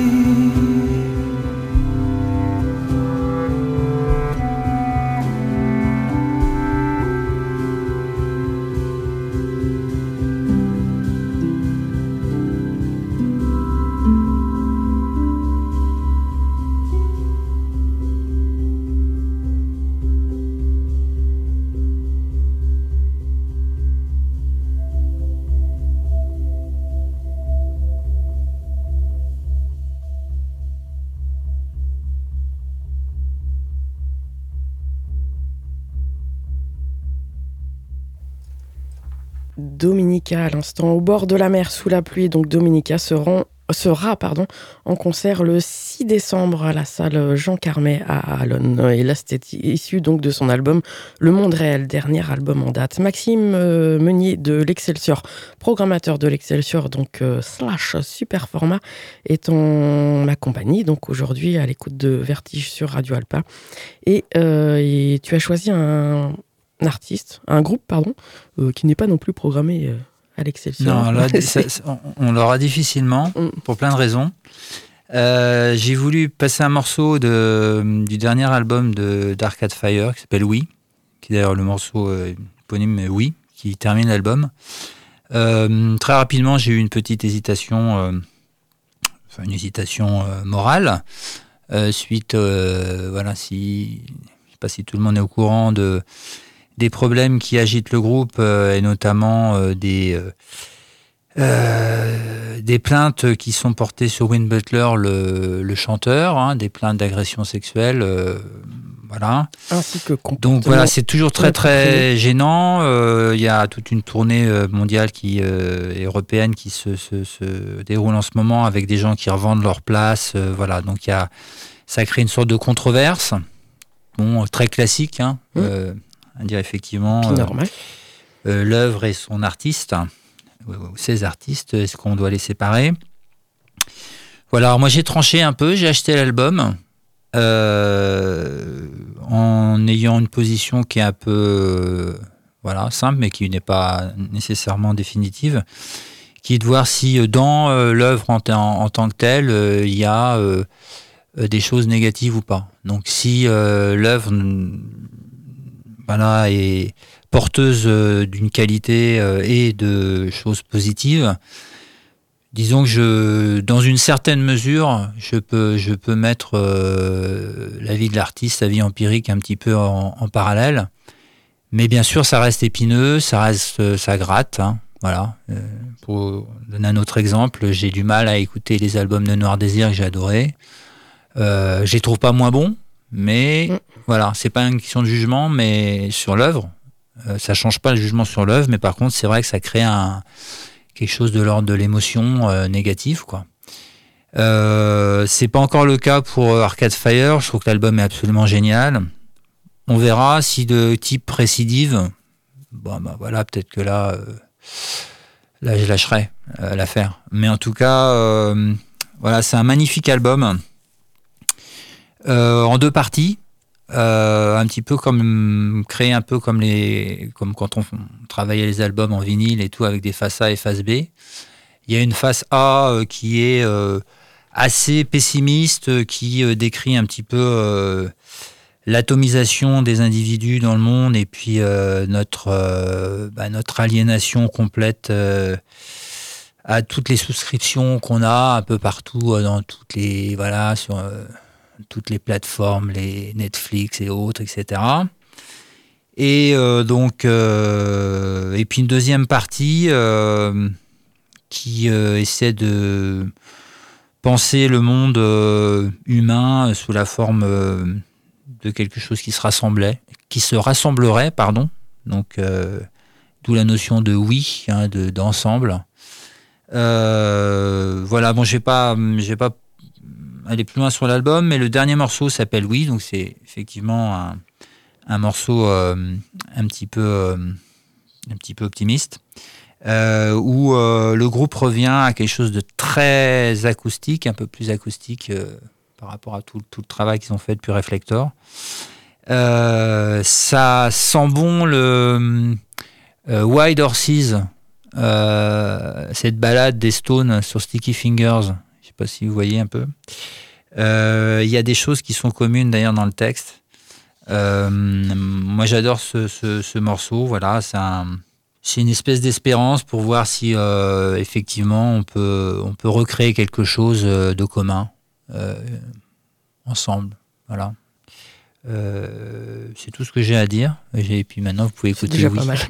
À l'instant, au bord de la mer, sous la pluie. Donc Dominica sera pardon, en concert le 6 décembre à la salle Jean Carmet à Alonne. Et là, c'était issu donc de son album Le Monde Réel, dernier album en date. Maxime euh, Meunier de l'Excelsior, programmateur de l'Excelsior, donc euh, slash super format, est en ma compagnie, donc aujourd'hui à l'écoute de Vertige sur Radio Alpa. et euh, tu as choisi un, artiste, un groupe, pardon, qui n'est pas non plus programmé à l'Excelsior. Non, là, [laughs] on, l'aura difficilement, mm. pour plein de raisons. Euh, j'ai voulu passer un morceau de, du dernier album de d'Arcade Fire qui s'appelle Oui, qui est d'ailleurs le morceau éponyme Oui, qui termine l'album. très rapidement, j'ai eu une petite hésitation, enfin une hésitation morale, suite, voilà, si, je sais pas si tout le monde est au courant de des problèmes qui agitent le groupe euh, et notamment euh, des euh, des plaintes qui sont portées sur Win Butler, le, chanteur, hein, des plaintes d'agression sexuelle, voilà. Ainsi que Donc voilà, c'est toujours très très gênant. Il y a toute une tournée mondiale qui européenne qui se, se, déroule en ce moment avec des gens qui revendent leur place. voilà, donc il y a, ça crée une sorte de controverse. Bon, très classique. Hein, mmh dire effectivement euh, euh, l'œuvre et son artiste, ses artistes, est-ce qu'on doit les séparer? Voilà, alors moi j'ai tranché un peu, j'ai acheté l'album euh, en ayant une position qui est un peu voilà, simple, mais qui n'est pas nécessairement définitive, qui est de voir si dans l'œuvre en, tant que telle, il y a des choses négatives ou pas. Donc si l'œuvre voilà, est porteuse euh, d'une qualité euh, et de choses positives. Disons que dans une certaine mesure, je peux, mettre euh, la vie de l'artiste, la vie empirique un petit peu en, parallèle. Mais bien sûr, ça reste épineux, ça reste, ça gratte. Hein, voilà. pour donner un autre exemple, j'ai du mal à écouter les albums de Noir Désir que j'ai adorés. Euh, je les trouve pas moins bons, mais Mm. voilà, c'est pas une question de jugement, mais sur l'œuvre, euh, ça change pas le jugement sur l'œuvre, mais par contre, c'est vrai que ça crée un quelque chose de l'ordre de l'émotion euh, négative, quoi. Euh, c'est pas encore le cas pour euh, Arcade Fire. Je trouve que l'album est absolument génial. On verra si de type récidive, bon bah voilà, peut-être que là, là je lâcherai l'affaire. Mais en tout cas, voilà, c'est un magnifique album euh, en deux parties. Euh, un petit peu comme créé un peu comme les comme quand on travaillait les albums en vinyle et tout avec des faces A et face B. Il y a une face A euh, qui est assez pessimiste, qui décrit un petit peu l'atomisation des individus dans le monde et puis notre bah, notre aliénation complète à toutes les souscriptions qu'on a un peu partout dans toutes les voilà sur toutes les plateformes, les Netflix et autres, etc. Et euh, donc, euh, et puis une deuxième partie euh, qui essaie de penser le monde humain sous la forme de quelque chose qui se rassemblait, qui se rassemblerait, pardon. Donc, d'où la notion de oui, hein, de d'ensemble. Voilà, bon, j'ai pas aller plus loin sur l'album, mais le dernier morceau s'appelle Oui, donc c'est effectivement un, morceau euh, un petit peu euh, un petit peu optimiste, euh, où le groupe revient à quelque chose de très acoustique, un peu plus acoustique par rapport à tout, tout le travail qu'ils ont fait depuis Reflector. Ça sent bon le Wild Horses, cette balade des Stones sur Sticky Fingers. Pas si vous voyez un peu. Euh, Il y a des choses qui sont communes d'ailleurs dans le texte. Euh, moi, j'adore ce, ce- ce morceau. Voilà, c'est un- c'est une espèce d'espérance pour voir si euh, effectivement on peut, on peut recréer quelque chose de commun ensemble. Voilà. Euh, c'est tout ce que j'ai à dire. Et puis maintenant, vous pouvez écouter. déjà oui. pas mal. [laughs]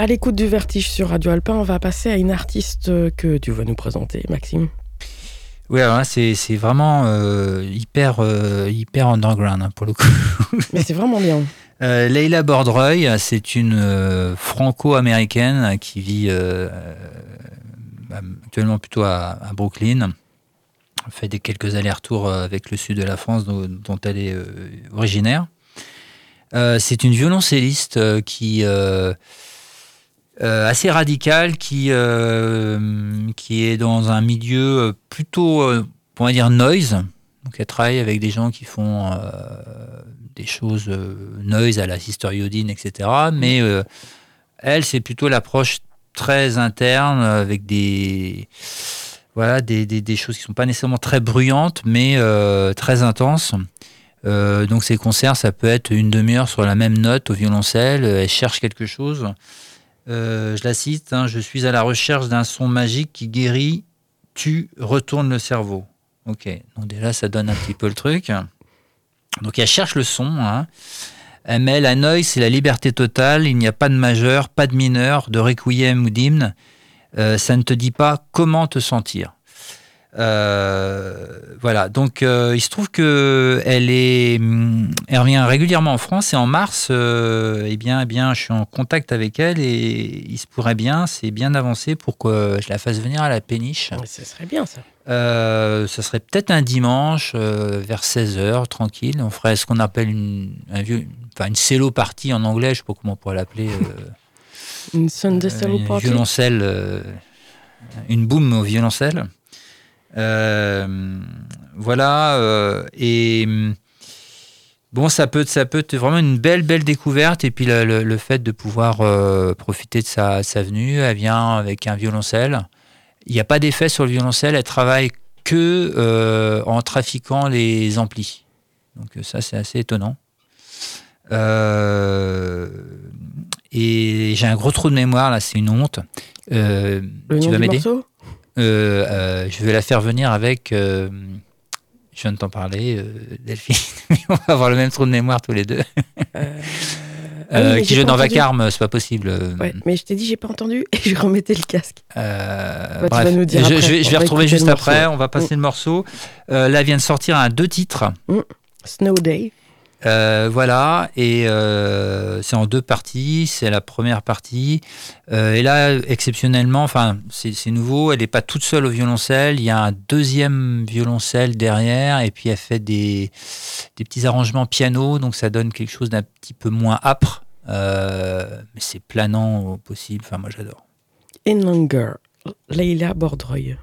À l'écoute du vertige sur Radio Alpin, on va passer à une artiste que tu vas nous présenter, Maxime. Oui, alors là, c'est vraiment euh, hyper, euh, hyper underground hein, pour le coup. [laughs] Mais c'est vraiment bien. Euh, Leila Bordreuil, c'est une franco-américaine qui vit actuellement plutôt à, à Brooklyn. Elle fait des quelques allers-retours avec le sud de la France dont, dont elle est originaire. C'est une violoncelliste qui assez radicale, qui euh, qui est dans un milieu euh, plutôt, euh, on va dire noise. Donc elle travaille avec des gens qui font euh, des choses euh, noise à la Sister Yodine, etc. Mais euh, elle, c'est plutôt l'approche très interne euh, avec des voilà des, des, choses qui sont pas nécessairement très bruyantes, mais euh, très intenses. Euh, donc ces concerts, ça peut être une demi-heure sur la même note au violoncelle. Elle cherche quelque chose. Euh, je la cite hein, Je suis à la recherche d'un son magique qui guérit, tue, retourne le cerveau. Ok, donc déjà ça donne un petit peu le truc. Donc elle cherche le son. Hein. Met la noise, c'est la liberté totale. Il n'y a pas de majeur, pas de mineur, de requiem ou d'hymne. Euh, ça ne te dit pas comment te sentir. Euh, voilà, donc euh, il se trouve que elle est, hum, elle revient régulièrement en France et en mars, euh, eh bien, eh bien, je suis en contact avec elle et il se pourrait bien, c'est bien avancé pour que je la fasse venir à la péniche. Ouais, Ce serait bien ça. Euh, ce serait peut-être un dimanche euh, vers 16h, tranquille. On ferait ce qu'on appelle une, un vieux, enfin une cello party en anglais, je sais pas comment on pourrait l'appeler. euh, Une euh, Solo une Party. violoncelle, une boom au violoncelle. Euh, voilà. euh, et hum, bon, ça peut, ça peut être vraiment une belle, belle découverte. Et puis le, le- le fait de pouvoir euh, profiter de sa, sa venue, elle vient avec un violoncelle. Il n'y a pas d'effet sur le violoncelle. Elle travaille que euh, en trafiquant les amplis. Donc ça, c'est assez étonnant. Euh, et j'ai un gros trou de mémoire là, c'est une honte. Tu vas m'aider? Je vais la faire venir avec. euh, je viens de t'en parler, euh, Delphine. [laughs] On va avoir le même trou de mémoire tous les deux. Euh, Euh, [laughs] ah oui, qui dans entendu. Vacarme, c'est pas possible. Euh, Ouais, mais je t'ai dit, j'ai pas entendu [laughs] et je remettais le casque. euh, Bah, tu vas nous dire je, après. je vais, je retrouver juste après. On va passer le morceau. Euh, là vient de sortir un deux titres. Snow Day. Euh, voilà, et euh, c'est en deux parties. C'est la première partie. Euh, et là, exceptionnellement, enfin, c'est nouveau. Elle n'est pas toute seule au violoncelle. Il y a un deuxième violoncelle derrière, et puis elle fait des, des petits arrangements piano, donc ça donne quelque chose d'un petit peu moins âpre. Mais c'est planant au possible. Enfin, moi, j'adore. In Longer. Leila Bordreuil.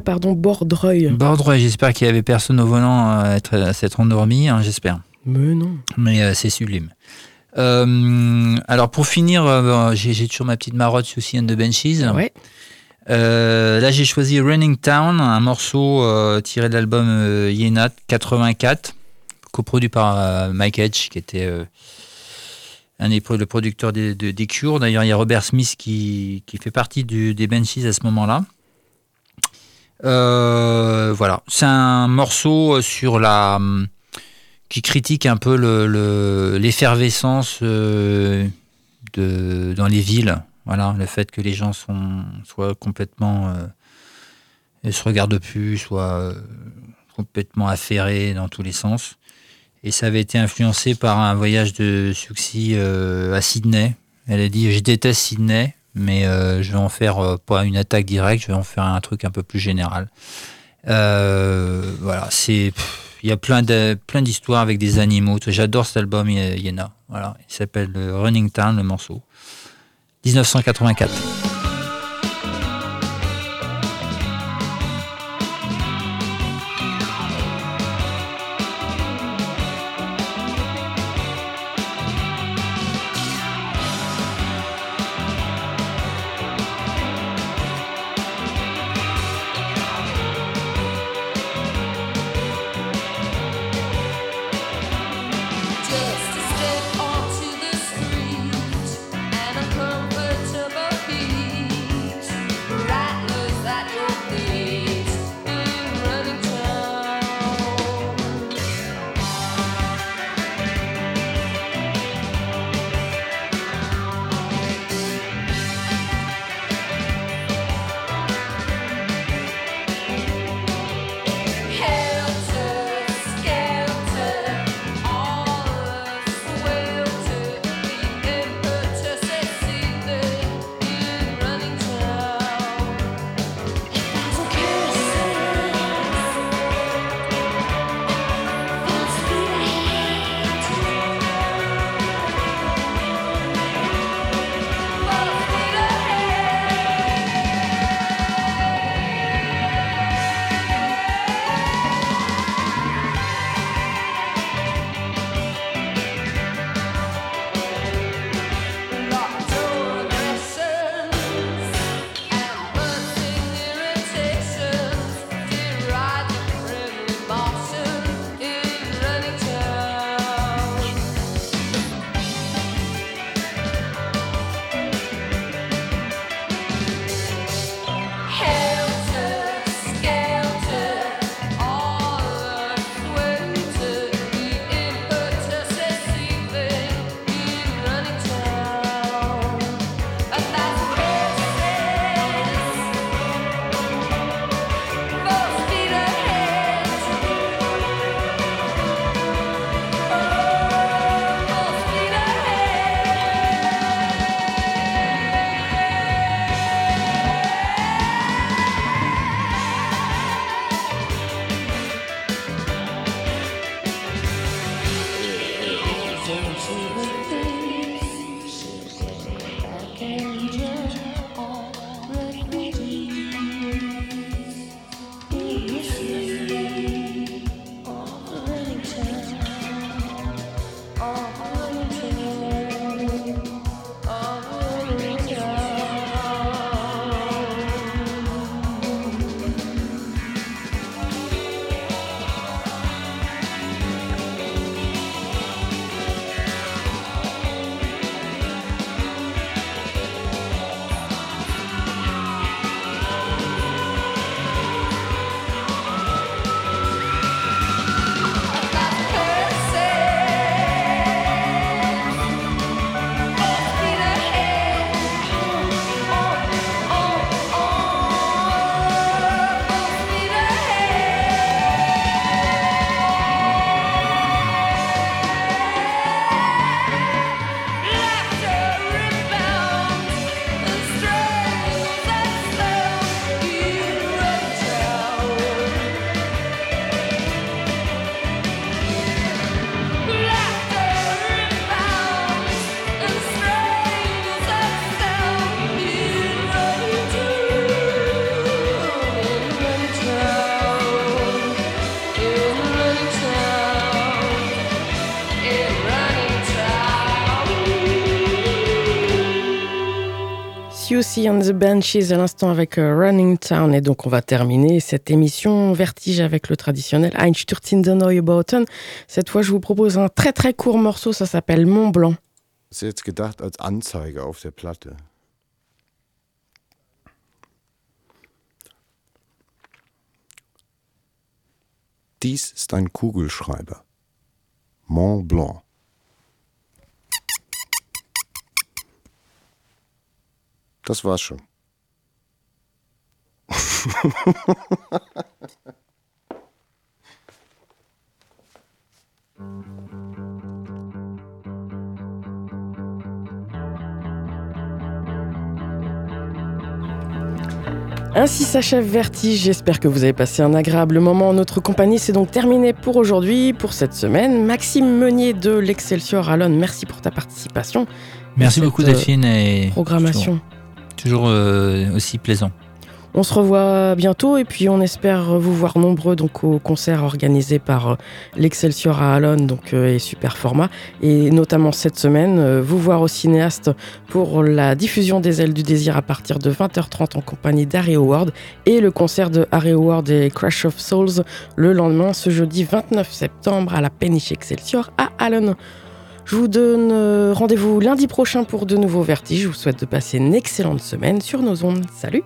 Pardon, Bordreuil. Bordreuil, j'espère qu'il y avait personne au volant à être- à s'être endormi, hein, j'espère. Mais non. Mais euh, c'est sublime. Euh, alors pour finir, euh, j'ai j'ai toujours ma petite marotte Susie and the Benchies. Ouais. Euh, là j'ai choisi Running Town, un morceau euh, tiré de l'album euh, Yena 84, coproduit par euh, Mike Edge, qui était euh, un des le producteur des, de- des Cure. D'ailleurs il y a Robert Smith qui, qui fait partie du- des Benchies à ce moment-là. Euh, voilà, c'est un morceau sur la hum, qui critique un peu le- le- l'effervescence euh, dans les villes. Voilà, le fait que les gens sont, soient complètement. euh, ne se regardent plus, soient euh, complètement affairés dans tous les sens. Et ça avait été influencé par un voyage de Suxy euh, à Sydney. Elle a dit Je déteste Sydney, mais euh, je vais en faire euh, pas une attaque directe, je vais en faire un truc un peu plus général. Euh, voilà, c'est. Il y a plein de plein d'histoires avec des animaux. J'adore cet album, Ye- Yena. Voilà, il s'appelle Running Town, le morceau. 1984. Siouxsie and the Banshees à l'instant avec euh, Running Town. Et donc, on va terminer cette émission Vertige avec le traditionnel Einstürzende Neubauten. Cette fois, je vous propose un très très court morceau, ça s'appelle Mont Blanc. ist jetzt gedacht als Anzeige auf der Platte. Dies ist ein Kugelschreiber. Mont Blanc. Das war's schon. Ainsi s'achève Vertige. J'espère que vous avez passé un agréable moment en notre compagnie. C'est donc terminé pour aujourd'hui, pour cette semaine. Maxime Meunier de l'Excelsior Alon, merci pour ta participation. Merci beaucoup euh, Delphine et Programmation. toujours euh, aussi plaisant. On se revoit bientôt et puis on espère vous voir nombreux donc au concert organisé par euh, l'Excelsior à Alon donc euh, et Super Format et notamment cette semaine vous voir au cinéaste pour la diffusion des ailes du désir à partir de 20h30 en compagnie d'Harry Howard et le concert de Harry Howard et Crash of Souls le lendemain ce jeudi 29 septembre à la Péniche Excelsior à Alon. Je vous donne euh, rendez-vous lundi prochain pour de nouveaux vertiges. Je vous souhaite de passer une excellente semaine sur nos ondes. Salut